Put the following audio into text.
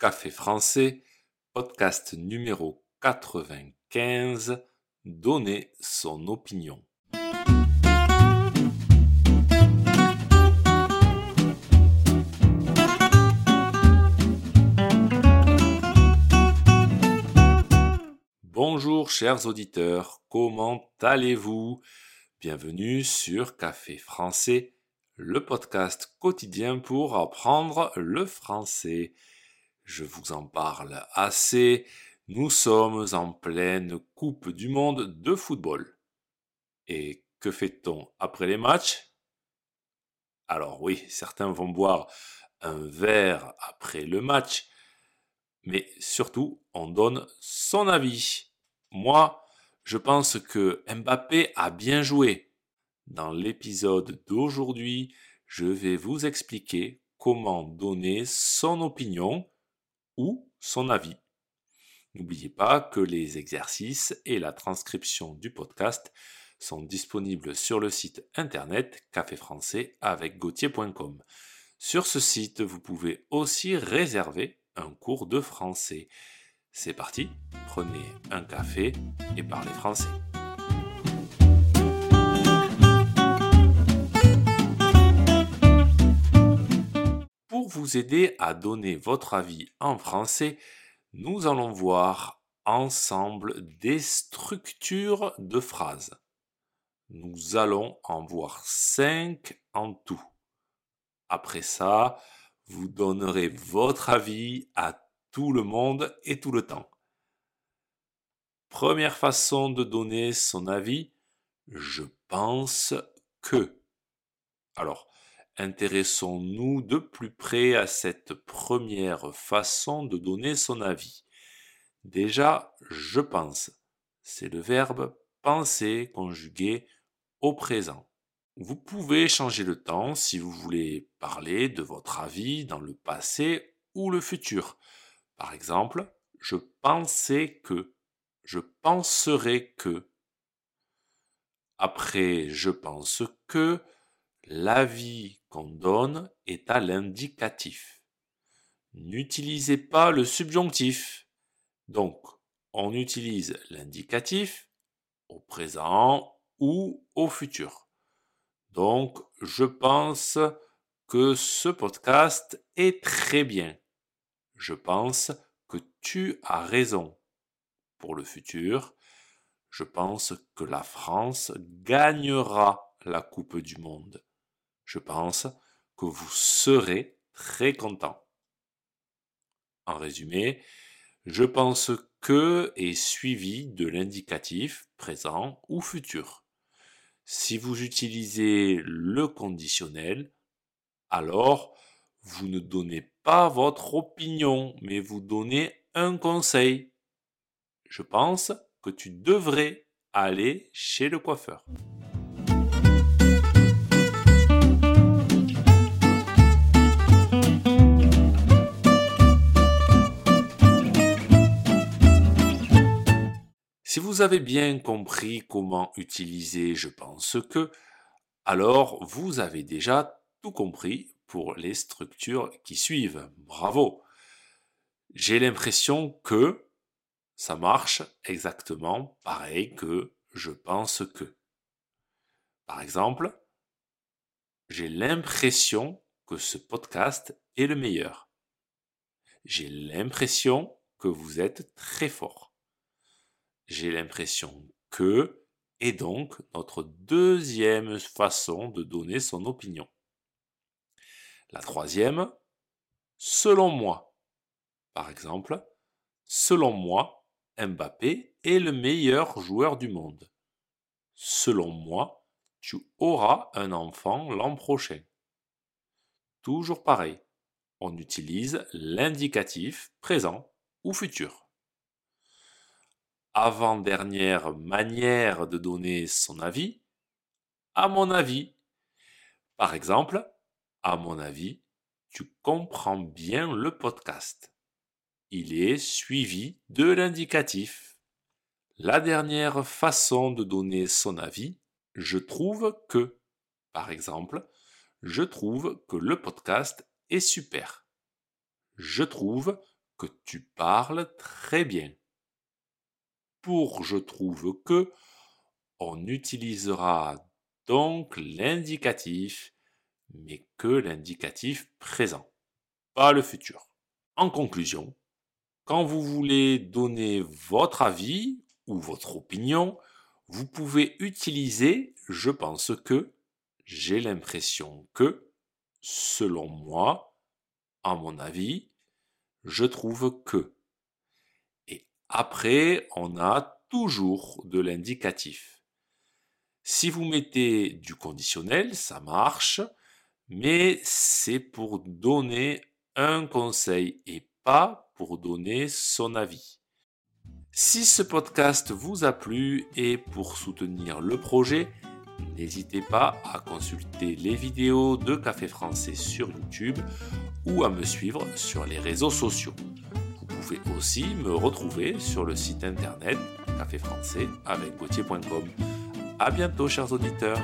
Café français, podcast numéro 95, donner son opinion. Bonjour chers auditeurs, comment allez-vous? Bienvenue sur Café français, le podcast quotidien pour apprendre le français. Je vous en parle assez, nous sommes en pleine Coupe du Monde de football. Et que fait-on après les matchs? Alors oui, certains vont boire un verre après le match, mais surtout on donne son avis. Moi, je pense que Mbappé a bien joué. Dans l'épisode d'aujourd'hui, je vais vous expliquer comment donner son opinion ou son avis. N'oubliez pas que les exercices et la transcription du podcast sont disponibles sur le site internet café français avec gauthier.com. Sur ce site, vous pouvez aussi réserver un cours de français. C'est parti, prenez un café et parlez français. Aider à donner votre avis en français, nous allons voir ensemble des structures de phrases. Nous allons en voir cinq en tout. Après ça, vous donnerez votre avis à tout le monde et tout le temps. Première façon de donner son avis, je pense que. Alors, intéressons-nous de plus près à cette première façon de donner son avis. Déjà, je pense. C'est le verbe penser conjugué au présent. Vous pouvez changer le temps si vous voulez parler de votre avis dans le passé ou le futur. Par exemple, je pensais que, je penserais que. Après je pense que, l'avis qu'on donne est à l'indicatif. N'utilisez pas le subjonctif. Donc, on utilise l'indicatif au présent ou au futur. Donc, je pense que ce podcast est très bien. Je pense que tu as raison. Pour le futur, je pense que la France gagnera la Coupe du Monde. Je pense que vous serez très content. En résumé, je pense que est suivi de l'indicatif présent ou futur. Si vous utilisez le conditionnel, alors vous ne donnez pas votre opinion, mais vous donnez un conseil. Je pense que tu devrais aller chez le coiffeur. Si vous avez bien compris comment utiliser je pense que, alors vous avez déjà tout compris pour les structures qui suivent. Bravo. J'ai l'impression que ça marche exactement pareil que je pense que. Par exemple, j'ai l'impression que ce podcast est le meilleur. J'ai l'impression que vous êtes très fort. J'ai l'impression que est donc notre deuxième façon de donner son opinion. La troisième, selon moi. Par exemple, selon moi, Mbappé est le meilleur joueur du monde. Selon moi, tu auras un enfant l'an prochain. Toujours pareil, on utilise l'indicatif présent ou futur. Avant-dernière manière de donner son avis, à mon avis. Par exemple, à mon avis, tu comprends bien le podcast. Il est suivi de l'indicatif. La dernière façon de donner son avis, je trouve que, par exemple, je trouve que le podcast est super. Je trouve que tu parles très bien. Pour je trouve que, on utilisera donc l'indicatif, mais que l'indicatif présent, pas le futur. En conclusion, quand vous voulez donner votre avis ou votre opinion, vous pouvez utiliser je pense que, j'ai l'impression que, selon moi, à mon avis, je trouve que. Après, on a toujours de l'indicatif. Si vous mettez du conditionnel, ça marche, mais c'est pour donner un conseil et pas pour donner son avis. Si ce podcast vous a plu et pour soutenir le projet, N'hésitez pas à consulter les vidéos de Café Français sur YouTube ou à me suivre sur les réseaux sociaux. Vous pouvez aussi me retrouver sur le site internet café français avec A bientôt chers auditeurs.